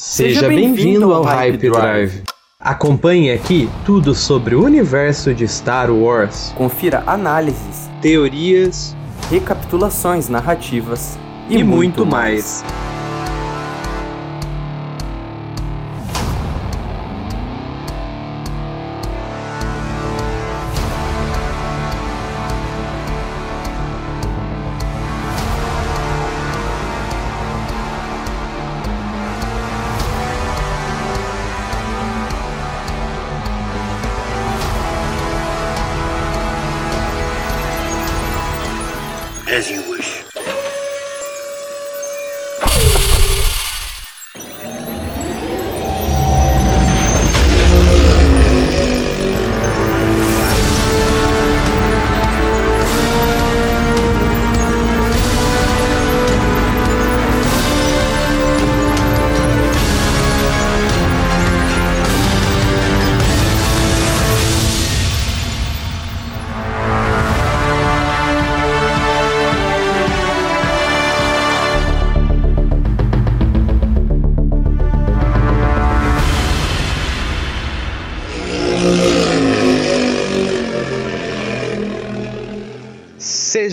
Seja bem-vindo ao Hype Drive. Acompanhe aqui tudo sobre o universo de Star Wars. Confira análises, teorias, recapitulações narrativas e, e muito, mais. mais.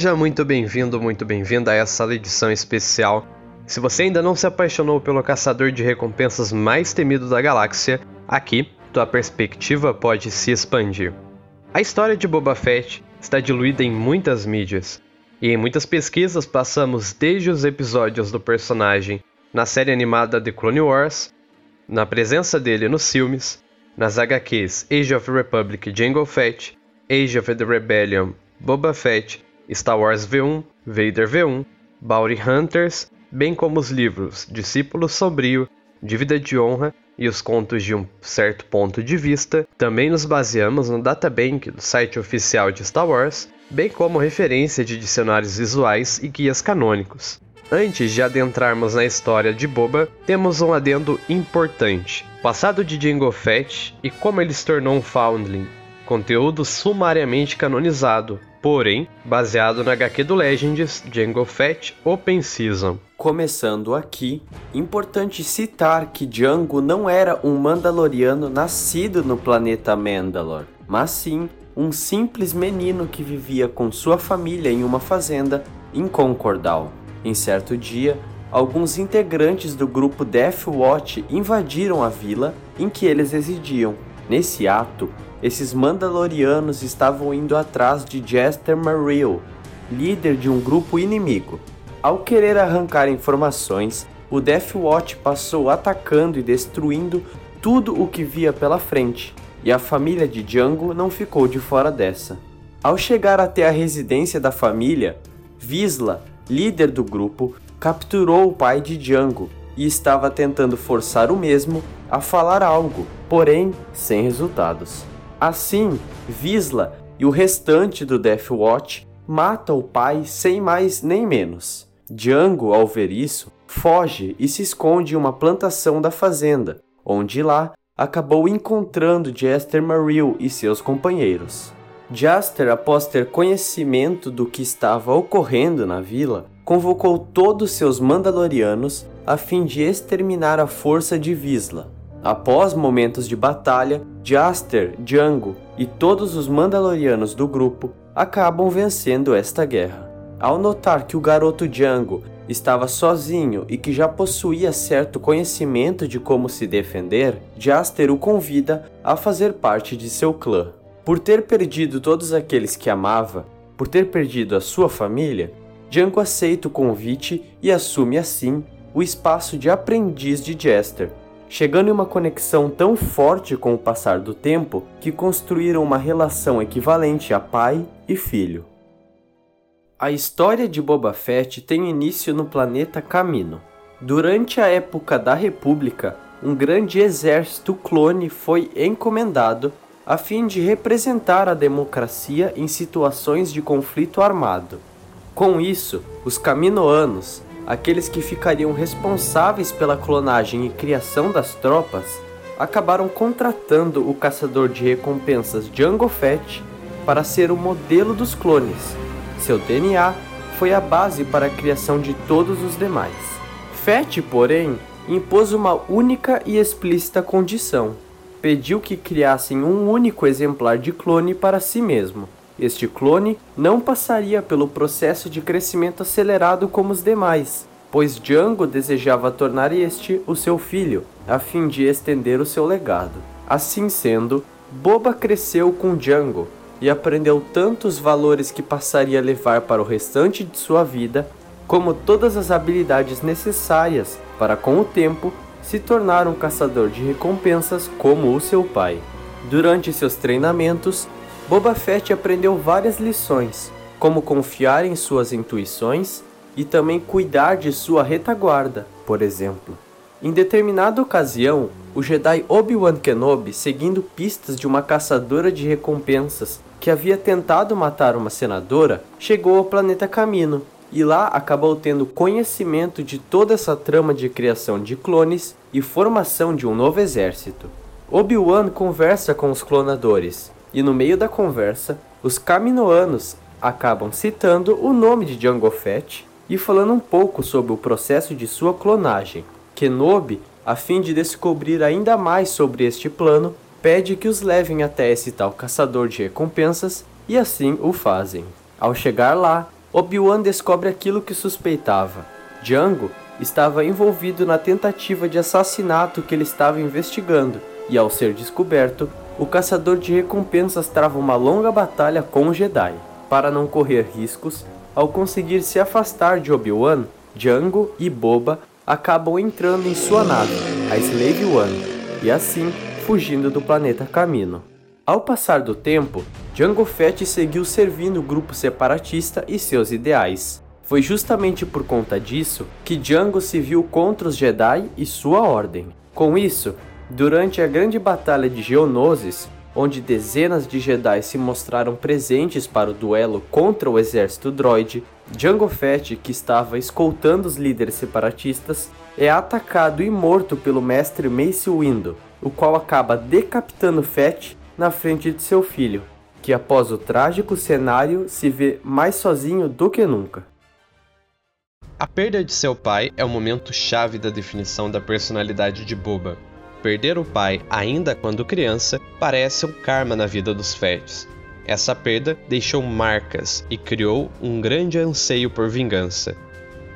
Seja muito bem-vindo, muito bem-vinda a essa edição especial. Se você ainda não se apaixonou pelo caçador de recompensas mais temido da galáxia, aqui tua perspectiva pode se expandir. A história de Boba Fett está diluída em muitas mídias, e em muitas pesquisas passamos desde os episódios do personagem na série animada The Clone Wars, na presença dele nos filmes, nas HQs Age of Republic Jango Fett, Age of the Rebellion Boba Fett Star Wars V1, Vader V1, Bounty Hunters, bem como os livros Discípulo Sombrio, Dívida de Honra e os contos de um certo ponto de vista, também nos baseamos no databank do site oficial de Star Wars, bem como referência de dicionários visuais e guias canônicos. Antes de adentrarmos na história de Boba, temos um adendo importante: passado de Jango Fett e como ele se tornou um Foundling, conteúdo sumariamente canonizado, porém baseado na HQ do Legends Jango Fett Open Season. Começando aqui, importante citar que Django não era um Mandaloriano nascido no planeta Mandalor, mas sim um simples menino que vivia com sua família em uma fazenda em Concordal. Em certo dia, alguns integrantes do grupo Death Watch invadiram a vila em que eles residiam. Nesse ato, esses Mandalorianos estavam indo atrás de Jester Maril, líder de um grupo inimigo. Ao querer arrancar informações, o Death Watch passou atacando e destruindo tudo o que via pela frente, e a família de Django não ficou de fora dessa. Ao chegar até a residência da família, Visla, líder do grupo, capturou o pai de Django e estava tentando forçar o mesmo a falar algo, porém sem resultados. Assim, Visla e o restante do Death Watch mata o pai sem mais nem menos. Django, ao ver isso, foge e se esconde em uma plantação da fazenda, onde lá acabou encontrando Jaster Maril e seus companheiros. Jaster, após ter conhecimento do que estava ocorrendo na vila, convocou todos seus Mandalorianos a fim de exterminar a força de Visla. Após momentos de batalha, Jaster, Django e todos os Mandalorianos do grupo acabam vencendo esta guerra. Ao notar que o garoto Django estava sozinho e que já possuía certo conhecimento de como se defender, Jaster o convida a fazer parte de seu clã. Por ter perdido todos aqueles que amava, por ter perdido a sua família, Django aceita o convite e assume assim o espaço de aprendiz de Jester, chegando em uma conexão tão forte com o passar do tempo que construíram uma relação equivalente a pai e filho. A história de Boba Fett tem início no planeta Camino. Durante a época da República, um grande exército clone foi encomendado a fim de representar a democracia em situações de conflito armado. Com isso, os Caminoanos, aqueles que ficariam responsáveis pela clonagem e criação das tropas acabaram contratando o caçador de recompensas Jango Fett para ser o modelo dos clones. Seu DNA foi a base para a criação de todos os demais. Fett, porém, impôs uma única e explícita condição. Pediu que criassem um único exemplar de clone para si mesmo. Este clone não passaria pelo processo de crescimento acelerado como os demais, pois Django desejava tornar este o seu filho, a fim de estender o seu legado. Assim sendo, Boba cresceu com Django e aprendeu tantos valores que passaria a levar para o restante de sua vida, como todas as habilidades necessárias para, com o tempo, se tornar um caçador de recompensas como o seu pai. Durante seus treinamentos, Boba Fett aprendeu várias lições, como confiar em suas intuições e também cuidar de sua retaguarda, por exemplo. Em determinada ocasião, o Jedi Obi-Wan Kenobi, seguindo pistas de uma caçadora de recompensas que havia tentado matar uma senadora, chegou ao planeta Camino e lá acabou tendo conhecimento de toda essa trama de criação de clones e formação de um novo exército. Obi-Wan conversa com os clonadores e no meio da conversa, os Caminoanos acabam citando o nome de Jango Fett e falando um pouco sobre o processo de sua clonagem. Kenobi, a fim de descobrir ainda mais sobre este plano, pede que os levem até esse tal caçador de recompensas e assim o fazem. Ao chegar lá, Obi-Wan descobre aquilo que suspeitava. Django estava envolvido na tentativa de assassinato que ele estava investigando, e ao ser descoberto, o caçador de recompensas trava uma longa batalha com o Jedi. Para não correr riscos, ao conseguir se afastar de Obi-Wan, Django e Boba acabam entrando em sua nave, a Slave One, e assim fugindo do planeta Camino. Ao passar do tempo, Django Fett seguiu servindo o grupo separatista e seus ideais. Foi justamente por conta disso que Django se viu contra os Jedi e sua ordem. Com isso, durante a grande batalha de Geonosis, onde dezenas de Jedi se mostraram presentes para o duelo contra o exército droid, Jango Fett, que estava escoltando os líderes separatistas, é atacado e morto pelo mestre Mace Windu, o qual acaba decapitando Fett na frente de seu filho, que após o trágico cenário se vê mais sozinho do que nunca. A perda de seu pai é o momento chave da definição da personalidade de Boba, perder o pai ainda quando criança parece um karma na vida dos Fets. Essa perda deixou marcas e criou um grande anseio por vingança.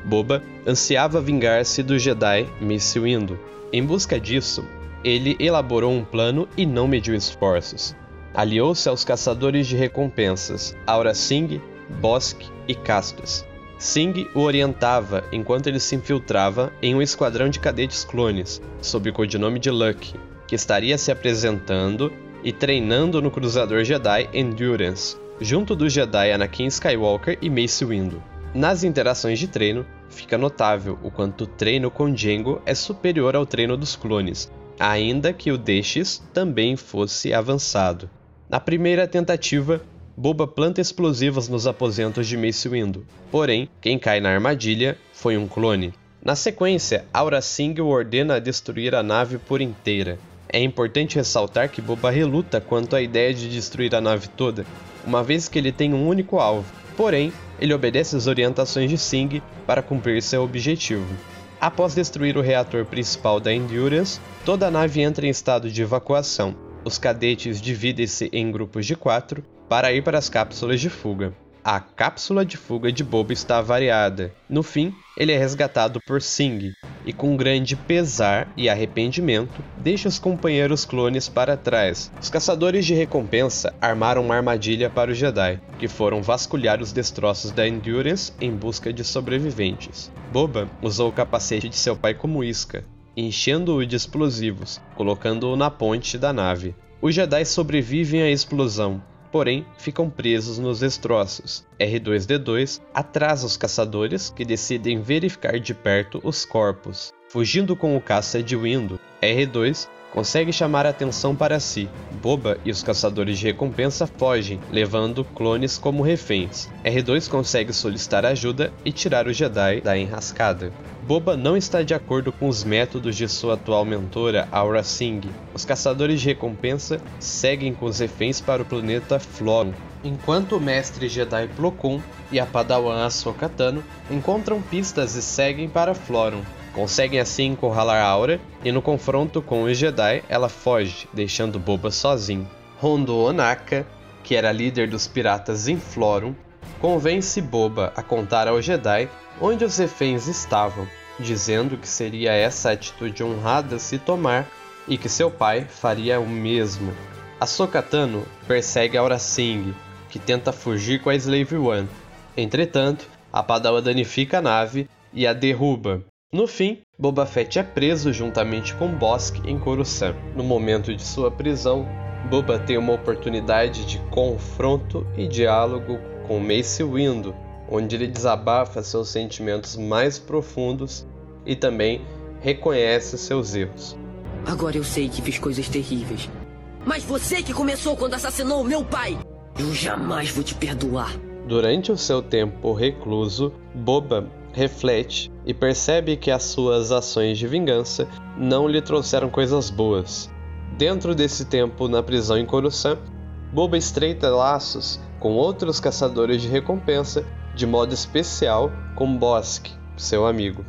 Boba ansiava vingar-se do Jedi Mace Windu. Em busca disso, ele elaborou um plano e não mediu esforços. Aliou-se aos caçadores de recompensas, Aura Singh, Bosque e Castus, Singh o orientava enquanto ele se infiltrava em um esquadrão de cadetes clones, sob o codinome de Lucky, que estaria se apresentando e treinando no cruzador Jedi Endurance, junto do Jedi Anakin Skywalker e Mace Windu. Nas interações de treino, fica notável o quanto o treino com Jango é superior ao treino dos clones, ainda que o destes também fosse avançado. Na primeira tentativa, Boba planta explosivos nos aposentos de Mace Windu. Porém, quem cai na armadilha foi um clone. Na sequência, Aura Singh ordena destruir a nave por inteira. É importante ressaltar que Boba reluta quanto à ideia de destruir a nave toda, uma vez que ele tem um único alvo. Porém, ele obedece às orientações de Singh para cumprir seu objetivo. Após destruir o reator principal da Endurance, toda a nave entra em estado de evacuação. Os cadetes dividem-se em grupos de quatro para ir para as cápsulas de fuga. A cápsula de fuga de Boba está variada. No fim, ele é resgatado por Singh e, com grande pesar e arrependimento, deixa os companheiros clones para trás. Os caçadores de recompensa armaram uma armadilha para os Jedi, que foram vasculhar os destroços da Endurance em busca de sobreviventes. Boba usou o capacete de seu pai como isca, enchendo-o de explosivos, colocando-o na ponte da nave. Os Jedi sobrevivem à explosão porém ficam presos nos destroços. R2D2 atrasa os caçadores que decidem verificar de perto os corpos. Fugindo com o caça de Windu, R2 consegue chamar a atenção para si. Boba e os caçadores de recompensa fogem, levando clones como reféns. R2 consegue solicitar ajuda e tirar o Jedi da enrascada. Boba não está de acordo com os métodos de sua atual mentora, Aura Singh. Os caçadores de recompensa seguem com os reféns para o planeta Floron, enquanto o mestre Jedi Plo Koon e a padawan Ahsoka Tano encontram pistas e seguem para Floron. Conseguem assim encurralar Aura e no confronto com os Jedi ela foge, deixando Boba sozinho. Hondo Onaka, que era líder dos piratas em Florum, convence Boba a contar ao Jedi onde os reféns estavam, dizendo que seria essa atitude honrada se tomar e que seu pai faria o mesmo. A Sokatano persegue Aura Singh, que tenta fugir com a Slave One. Entretanto, a Padawan danifica a nave e a derruba. No fim, Boba Fett é preso juntamente com Bossk em Coruscant. No momento de sua prisão, Boba tem uma oportunidade de confronto e diálogo com Mace Windu, onde ele desabafa seus sentimentos mais profundos e também reconhece seus erros. Agora eu sei que fiz coisas terríveis. Mas você que começou quando assassinou meu pai! Eu jamais vou te perdoar. Durante o seu tempo recluso, Boba reflete e percebe que as suas ações de vingança não lhe trouxeram coisas boas. Dentro desse tempo na prisão em Coruscant, Boba estreita laços com outros caçadores de recompensa, de modo especial com Bossk, seu amigo.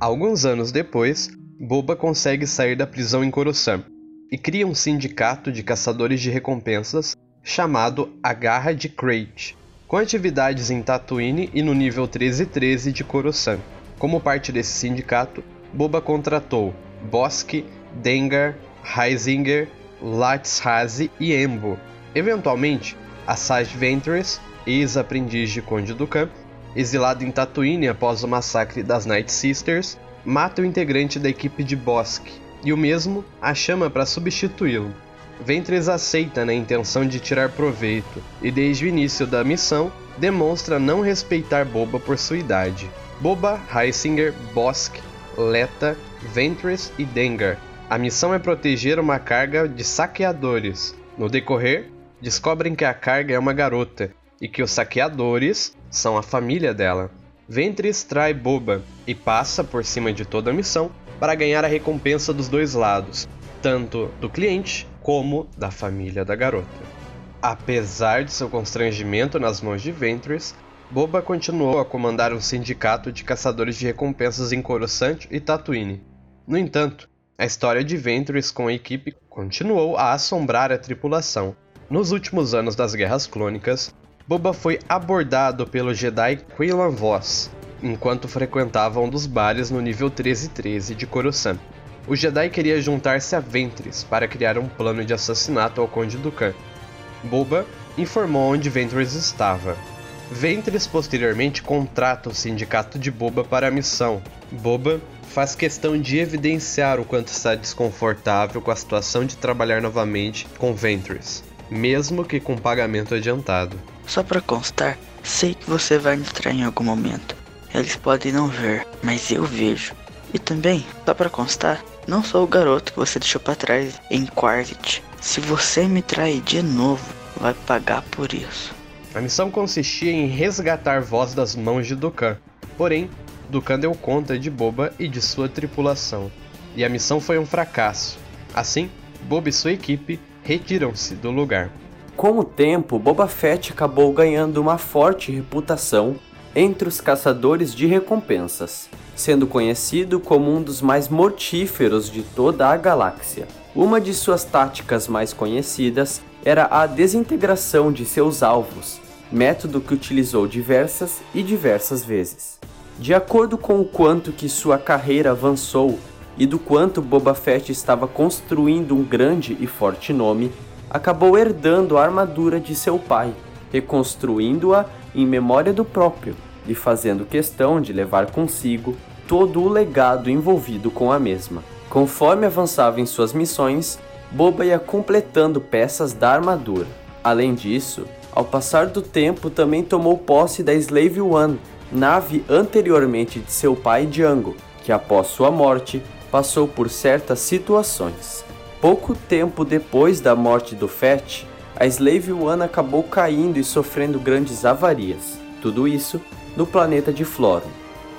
Alguns anos depois, Boba consegue sair da prisão em Coruscant e cria um sindicato de caçadores de recompensas chamado A Garra de Crate, com atividades em Tatooine e no nível 1313 de Coruscant. Como parte desse sindicato, Boba contratou Bossk, Dengar, Heisinger, Latshazi e Embo. Eventualmente, Asajj Ventress, ex-aprendiz de Conde Dukan, exilado em Tatooine após o massacre das Night Sisters, mata o integrante da equipe de Bossk, e o mesmo a chama para substituí-lo. Ventress aceita na intenção de tirar proveito e desde o início da missão demonstra não respeitar Boba por sua idade. Boba, Heisinger, Bossk, Letta, Ventress e Dengar. A missão é proteger uma carga de saqueadores. No decorrer, descobrem que a carga é uma garota e que os saqueadores são a família dela. Ventress trai Boba e passa por cima de toda a missão para ganhar a recompensa dos dois lados, tanto do cliente como da família da garota. Apesar de seu constrangimento nas mãos de Ventress, Boba continuou a comandar um sindicato de caçadores de recompensas em Coruscant e Tatooine. No entanto, a história de Ventress com a equipe continuou a assombrar a tripulação. Nos últimos anos das Guerras Clônicas, Boba foi abordado pelo Jedi Quillan Voss enquanto frequentava um dos bares no nível 1313 de Coruscant. O Jedi queria juntar-se a Ventress para criar um plano de assassinato ao Conde Dukan. Boba informou onde Ventress estava. Ventress posteriormente contrata o sindicato de Boba para a missão. Boba faz questão de evidenciar o quanto está desconfortável com a situação de trabalhar novamente com Ventress, mesmo que com pagamento adiantado. Só para constar, sei que você vai entrar em algum momento. Eles podem não ver, mas eu vejo. E também, só para constar, não sou o garoto que você deixou para trás em Quartet. Se você me trair de novo, vai pagar por isso. A missão consistia em resgatar Voz das mãos de Dukan. Porém, Dukan deu conta de Boba e de sua tripulação. E a missão foi um fracasso. Assim, Boba e sua equipe retiram-se do lugar. Com o tempo, Boba Fett acabou ganhando uma forte reputação entre os caçadores de recompensas, sendo conhecido como um dos mais mortíferos de toda a galáxia. Uma de suas táticas mais conhecidas era a desintegração de seus alvos, método que utilizou diversas e diversas vezes. De acordo com o quanto que sua carreira avançou e do quanto Boba Fett estava construindo um grande e forte nome, acabou herdando a armadura de seu pai, reconstruindo-a em memória do próprio e fazendo questão de levar consigo todo o legado envolvido com a mesma. Conforme avançava em suas missões, Boba ia completando peças da armadura. Além disso, ao passar do tempo também tomou posse da Slave One, nave anteriormente de seu pai Django, que após sua morte passou por certas situações. Pouco tempo depois da morte do Fett, a Slave One acabou caindo e sofrendo grandes avarias. Tudo isso no planeta de Florum.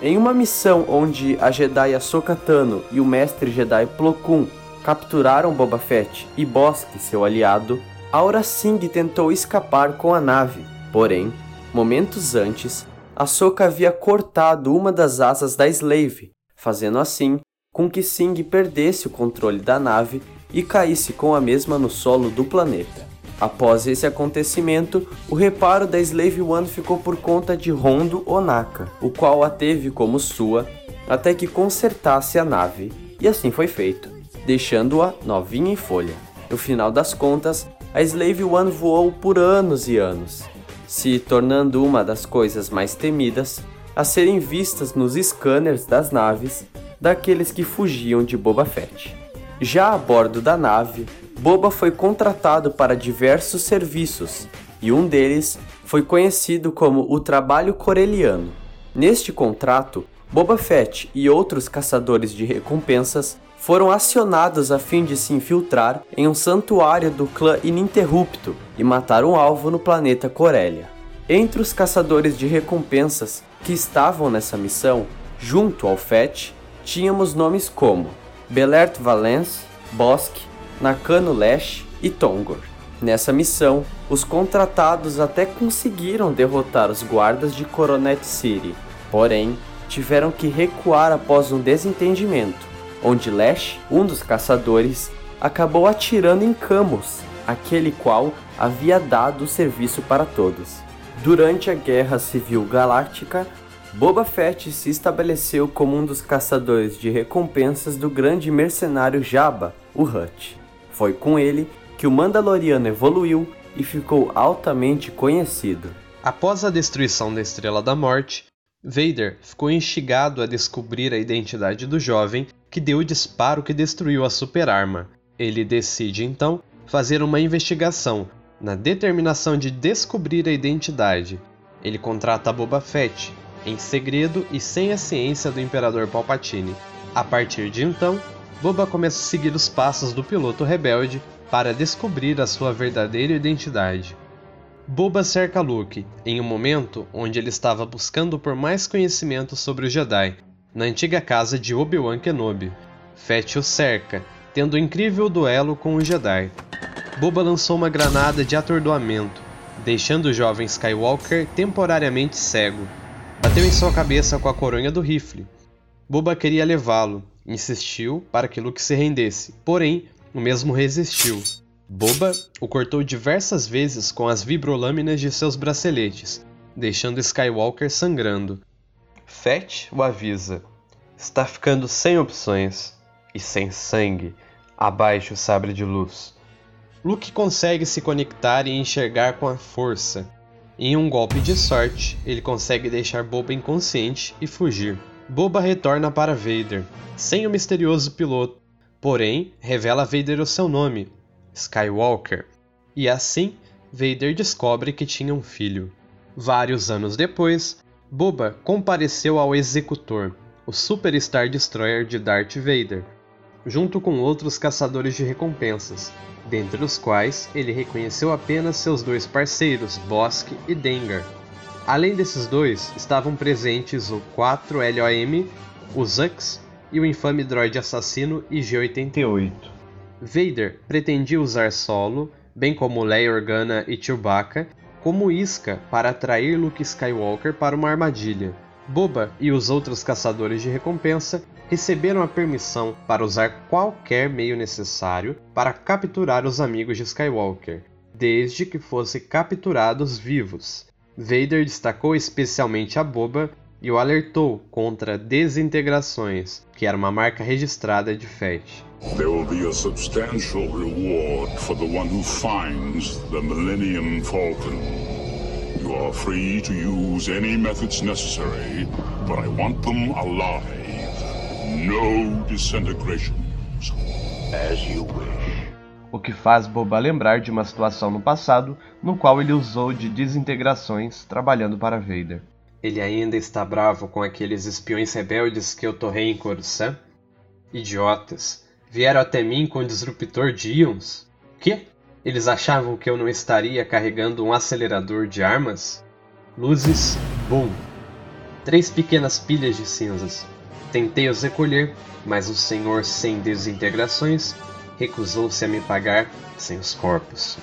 Em uma missão onde a Jedi Ahsoka Tano e o mestre Jedi Plo Koon capturaram Boba Fett e Bossk, seu aliado, Aura Singh tentou escapar com a nave. Porém, momentos antes, Ahsoka havia cortado uma das asas da Slave, fazendo assim com que Sing perdesse o controle da nave e caísse com a mesma no solo do planeta. Após esse acontecimento, o reparo da Slave One ficou por conta de Hondo Onaka, o qual a teve como sua até que consertasse a nave, e assim foi feito, deixando-a novinha em folha. No final das contas, a Slave One voou por anos e anos, se tornando uma das coisas mais temidas a serem vistas nos scanners das naves daqueles que fugiam de Boba Fett. Já a bordo da nave, Boba foi contratado para diversos serviços, e um deles foi conhecido como o Trabalho Coreliano. Neste contrato, Boba Fett e outros caçadores de recompensas foram acionados a fim de se infiltrar em um santuário do clã ininterrupto e matar um alvo no planeta Corelia. Entre os caçadores de recompensas que estavam nessa missão, junto ao Fett, tínhamos nomes como Belert Valence, Bosque, Nakano Lash e Tongor. Nessa missão, os contratados até conseguiram derrotar os guardas de Coronet City, porém, tiveram que recuar após um desentendimento, onde Lash, um dos caçadores, acabou atirando em Camus, aquele qual havia dado o serviço para todos. Durante a Guerra Civil Galáctica, Boba Fett se estabeleceu como um dos caçadores de recompensas do grande mercenário Jabba, o Hutt. Foi com ele que o Mandaloriano evoluiu e ficou altamente conhecido. Após a destruição da Estrela da Morte, Vader ficou instigado a descobrir a identidade do jovem que deu o disparo que destruiu a superarma. Ele decide então fazer uma investigação na determinação de descobrir a identidade. Ele contrata Boba Fett, em segredo e sem a ciência do Imperador Palpatine. A partir de então, Boba começa a seguir os passos do piloto rebelde para descobrir a sua verdadeira identidade. Boba cerca Luke em um momento onde ele estava buscando por mais conhecimento sobre o Jedi, na antiga casa de Obi-Wan Kenobi. Fett o cerca, tendo um incrível duelo com o Jedi. Boba lançou uma granada de atordoamento, deixando o jovem Skywalker temporariamente cego. Bateu em sua cabeça com a coronha do rifle. Boba queria levá-lo, insistiu para que Luke se rendesse, porém, o mesmo resistiu. Boba o cortou diversas vezes com as vibrolâminas de seus braceletes, deixando Skywalker sangrando. Fett o avisa: está ficando sem opções e sem sangue. Abaixo o sabre de luz. Luke consegue se conectar e enxergar com a força. Em um golpe de sorte, ele consegue deixar Boba inconsciente e fugir. Boba retorna para Vader, sem o misterioso piloto, porém revela a Vader o seu nome, Skywalker, e assim Vader descobre que tinha um filho. Vários anos depois, Boba compareceu ao Executor, o Super Star Destroyer de Darth Vader, junto com outros caçadores de recompensas, dentre os quais ele reconheceu apenas seus dois parceiros, Bossk e Dengar. Além desses dois, estavam presentes o 4LOM, o Zux e o infame droide assassino IG-88. Vader pretendia usar Solo, bem como Leia Organa e Chewbacca, como isca para atrair Luke Skywalker para uma armadilha. Boba e os outros caçadores de recompensa receberam a permissão para usar qualquer meio necessário para capturar os amigos de Skywalker, desde que fossem capturados vivos. Vader destacou especialmente a Boba e o alertou contra desintegrações, que era uma marca registrada de Fett. There will be a substantial reward for the one who finds the Millennium Falcon. You are free to use any methods necessary, but I want them alive. No disintegrations. As you wish. O que faz Boba lembrar de uma situação no passado no qual ele usou de desintegrações trabalhando para Vader. Ele ainda está bravo com aqueles espiões rebeldes que eu torrei em Coruscant? Idiotas. Vieram até mim com o disruptor de íons? Que? Eles achavam que eu não estaria carregando um acelerador de armas? Luzes, boom. Três pequenas pilhas de cinzas. Tentei os recolher, mas o senhor sem desintegrações recusou-se a me pagar sem os corpos.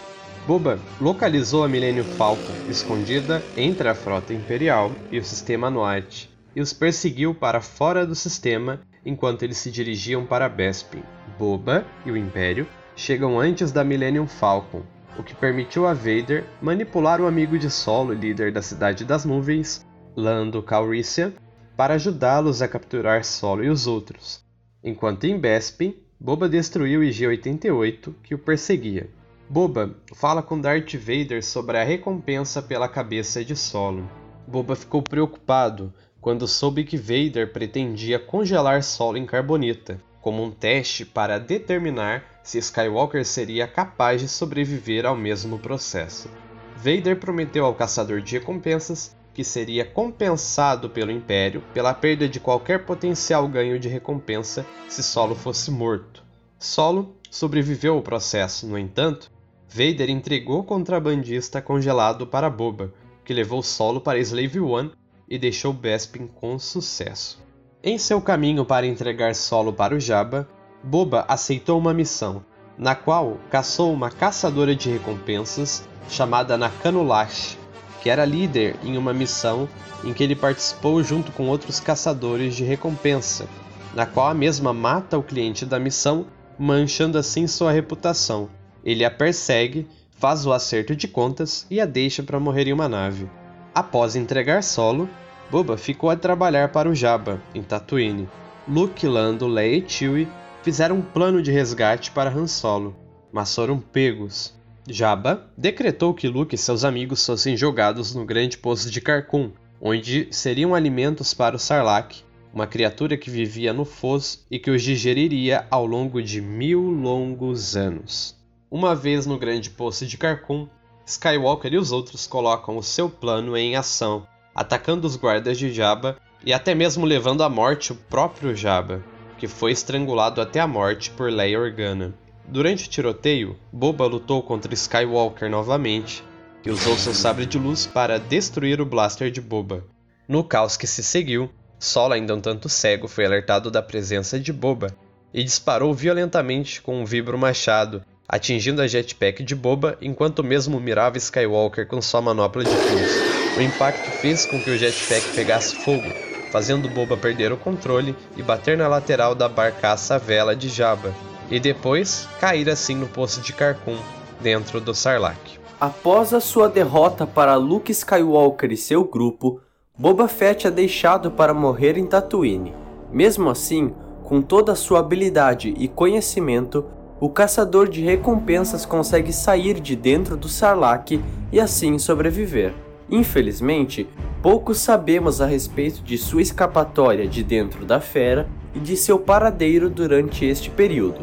Boba localizou a Millennium Falcon escondida entre a frota imperial e o sistema Noite e os perseguiu para fora do sistema enquanto eles se dirigiam para Bespin. Boba e o Império chegam antes da Millennium Falcon, o que permitiu a Vader manipular o amigo de solo líder da Cidade das Nuvens, Lando Calrissian, para ajudá-los a capturar Solo e os outros, enquanto em Bespin, Boba destruiu o IG-88 que o perseguia. Boba fala com Darth Vader sobre a recompensa pela cabeça de Solo. Boba ficou preocupado quando soube que Vader pretendia congelar Solo em carbonita, como um teste para determinar se Skywalker seria capaz de sobreviver ao mesmo processo. Vader prometeu ao caçador de recompensas que seria compensado pelo Império pela perda de qualquer potencial ganho de recompensa se Solo fosse morto. Solo sobreviveu ao processo, no entanto, Vader entregou o contrabandista congelado para Boba, que levou Solo para Slave One e deixou Bespin com sucesso. Em seu caminho para entregar Solo para o Jabba, Boba aceitou uma missão, na qual caçou uma caçadora de recompensas chamada Nakano Lash, que era líder em uma missão em que ele participou junto com outros caçadores de recompensa, na qual a mesma mata o cliente da missão, manchando assim sua reputação. Ele a persegue, faz o acerto de contas e a deixa para morrer em uma nave. Após entregar Solo, Boba ficou a trabalhar para o Jabba, em Tatooine. Luke, Lando, Leia e Chewie fizeram um plano de resgate para Han Solo, mas foram pegos. Jabba decretou que Luke e seus amigos fossem jogados no grande poço de Carcum, onde seriam alimentos para o Sarlacc, uma criatura que vivia no fosso e que os digeriria ao longo de mil longos anos. Uma vez no grande poço de Carcum, Skywalker e os outros colocam o seu plano em ação, atacando os guardas de Jabba e até mesmo levando à morte o próprio Jabba, que foi estrangulado até a morte por Leia Organa. Durante o tiroteio, Boba lutou contra Skywalker novamente e usou seu sabre de luz para destruir o blaster de Boba. No caos que se seguiu, Solo, ainda um tanto cego, foi alertado da presença de Boba e disparou violentamente com um vibro machado, atingindo a jetpack de Boba enquanto mesmo mirava Skywalker com sua manopla de pulso. O impacto fez com que o jetpack pegasse fogo, fazendo Boba perder o controle e bater na lateral da barcaça vela de Jabba, e depois cair assim no poço de Carcum, dentro do Sarlacc. Após a sua derrota para Luke Skywalker e seu grupo, Boba Fett é deixado para morrer em Tatooine. Mesmo assim, com toda a sua habilidade e conhecimento, o caçador de recompensas consegue sair de dentro do Sarlacc e assim sobreviver. Infelizmente, pouco sabemos a respeito de sua escapatória de dentro da fera e de seu paradeiro durante este período.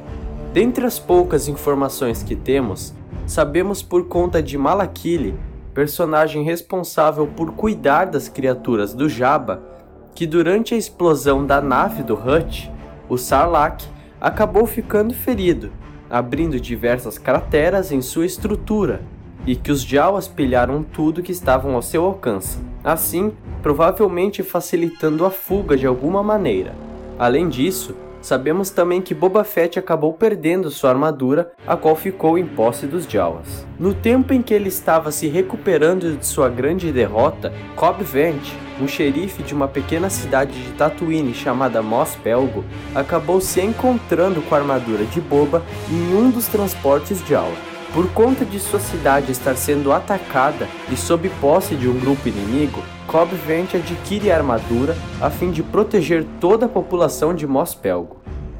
Dentre as poucas informações que temos, sabemos por conta de Malakili, personagem responsável por cuidar das criaturas do Jabba, que durante a explosão da nave do Hut, o Sarlacc acabou ficando ferido, abrindo diversas crateras em sua estrutura, e que os Jawas pilharam tudo que estavam ao seu alcance, assim provavelmente facilitando a fuga de alguma maneira. Além disso, sabemos também que Boba Fett acabou perdendo sua armadura, a qual ficou em posse dos Jawas. No tempo em que ele estava se recuperando de sua grande derrota, Cobb Vanth, um xerife de uma pequena cidade de Tatooine chamada Mos Pelgo, acabou se encontrando com a armadura de Boba em um dos transportes Jawa. Por conta de sua cidade estar sendo atacada e sob posse de um grupo inimigo, Cobb Vanth adquire a armadura a fim de proteger toda a população de Mos Pelgo.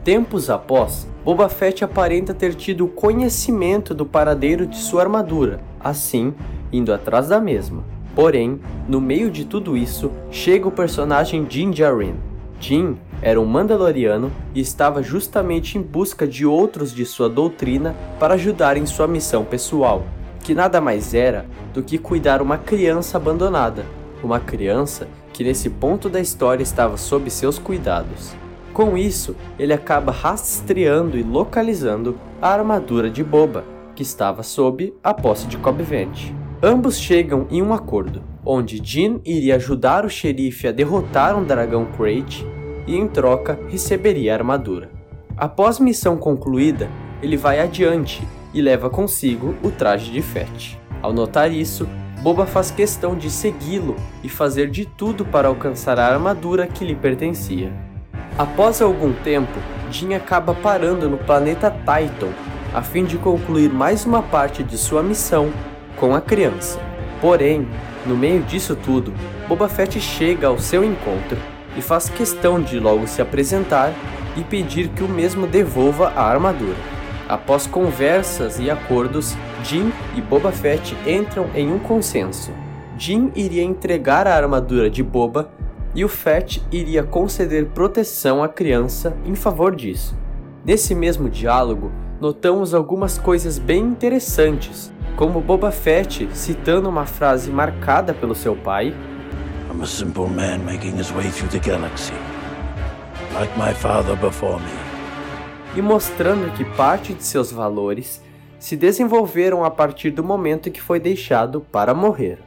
Tempos após, Boba Fett aparenta ter tido conhecimento do paradeiro de sua armadura, assim, indo atrás da mesma. Porém, no meio de tudo isso, chega o personagem Din Djarin. Din era um Mandaloriano e estava justamente em busca de outros de sua doutrina para ajudar em sua missão pessoal, que nada mais era do que cuidar uma criança abandonada, uma criança que nesse ponto da história estava sob seus cuidados. Com isso, ele acaba rastreando e localizando a armadura de Boba, que estava sob a posse de Cobb Vanth. Ambos chegam em um acordo, onde Jean iria ajudar o xerife a derrotar um dragão Crate e em troca receberia a armadura. Após missão concluída, ele vai adiante e leva consigo o traje de Fett. Ao notar isso, Boba faz questão de segui-lo e fazer de tudo para alcançar a armadura que lhe pertencia. Após algum tempo, Jin acaba parando no planeta Titan a fim de concluir mais uma parte de sua missão com a criança. Porém, no meio disso tudo, Boba Fett chega ao seu encontro e faz questão de logo se apresentar e pedir que o mesmo devolva a armadura. Após conversas e acordos, Jin e Boba Fett entram em um consenso. Jin iria entregar a armadura de Boba e o Fett iria conceder proteção à criança em favor disso. Nesse mesmo diálogo, notamos algumas coisas bem interessantes, como Boba Fett citando uma frase marcada pelo seu pai. I'm a simple man making his way through the galaxy, like my father before me. E mostrando que parte de seus valores se desenvolveram a partir do momento que foi deixado para morrer.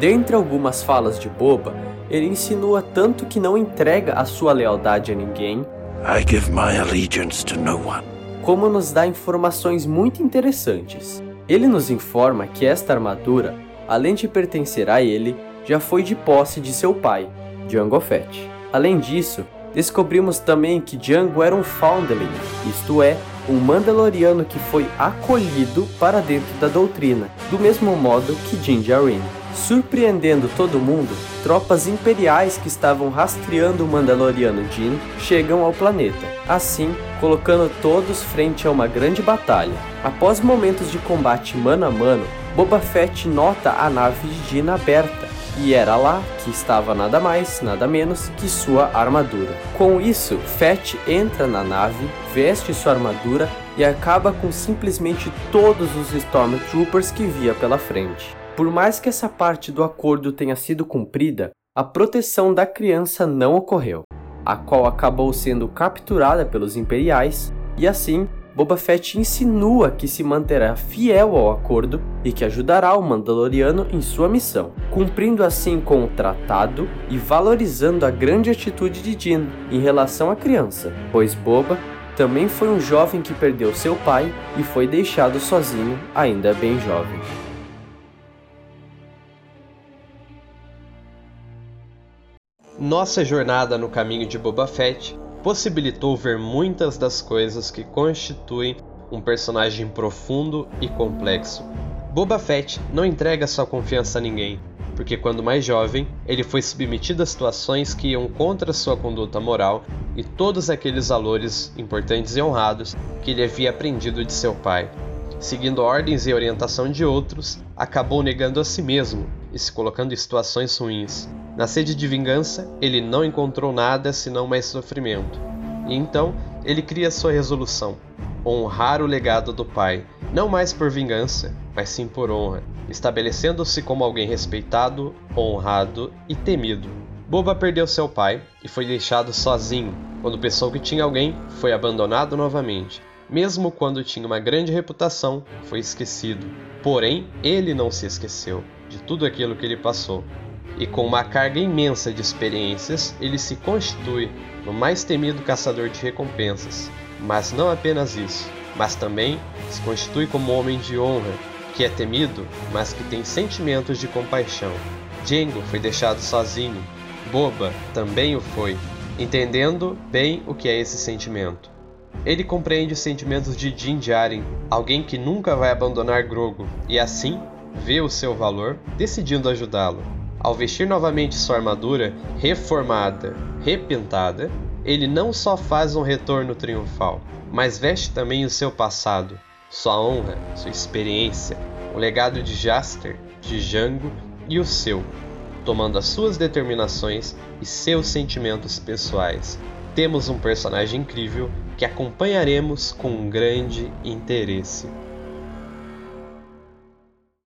Dentre algumas falas de Boba, ele insinua tanto que não entrega a sua lealdade a ninguém. I give my allegiance to no one como nos dá informações muito interessantes. Ele nos informa que esta armadura, além de pertencer a ele, já foi de posse de seu pai, Jango Fett. Além disso, descobrimos também que Jango era um Foundling, isto é, um Mandaloriano que foi acolhido para dentro da doutrina, do mesmo modo que Din Djarin. Surpreendendo todo mundo, tropas imperiais que estavam rastreando o Mandaloriano Din chegam ao planeta, assim colocando todos frente a uma grande batalha. Após momentos de combate mano a mano, Boba Fett nota a nave de Din aberta, e era lá que estava nada mais, nada menos que sua armadura. Com isso, Fett entra na nave, veste sua armadura e acaba com simplesmente todos os Stormtroopers que via pela frente. Por mais que essa parte do acordo tenha sido cumprida, a proteção da criança não ocorreu, a qual acabou sendo capturada pelos Imperiais, e assim Boba Fett insinua que se manterá fiel ao acordo e que ajudará o Mandaloriano em sua missão, cumprindo assim com o tratado e valorizando a grande atitude de Din em relação à criança, pois Boba também foi um jovem que perdeu seu pai e foi deixado sozinho, ainda bem jovem. Nossa jornada no caminho de Boba Fett possibilitou ver muitas das coisas que constituem um personagem profundo e complexo. Boba Fett não entrega sua confiança a ninguém, porque quando mais jovem, ele foi submetido a situações que iam contra sua conduta moral e todos aqueles valores importantes e honrados que ele havia aprendido de seu pai. Seguindo ordens e orientação de outros, acabou negando a si mesmo e se colocando em situações ruins. Na sede de vingança, ele não encontrou nada senão mais sofrimento. E então, ele cria sua resolução: honrar o legado do pai, não mais por vingança, mas sim por honra, estabelecendo-se como alguém respeitado, honrado e temido. Boba perdeu seu pai e foi deixado sozinho. Quando pensou que tinha alguém, foi abandonado novamente. Mesmo quando tinha uma grande reputação, foi esquecido. Porém, ele não se esqueceu de tudo aquilo que ele passou e com uma carga imensa de experiências, ele se constitui no mais temido caçador de recompensas. Mas não apenas isso, mas também se constitui como homem de honra, que é temido, mas que tem sentimentos de compaixão. Django foi deixado sozinho, Boba também o foi, entendendo bem o que é esse sentimento. Ele compreende os sentimentos de Din Djarin, alguém que nunca vai abandonar Grogu, e assim vê o seu valor, decidindo ajudá-lo. Ao vestir novamente sua armadura, reformada, repintada, ele não só faz um retorno triunfal, mas veste também o seu passado, sua honra, sua experiência, o legado de Jaster, de Jango e o seu, tomando as suas determinações e seus sentimentos pessoais. Temos um personagem incrível que acompanharemos com grande interesse.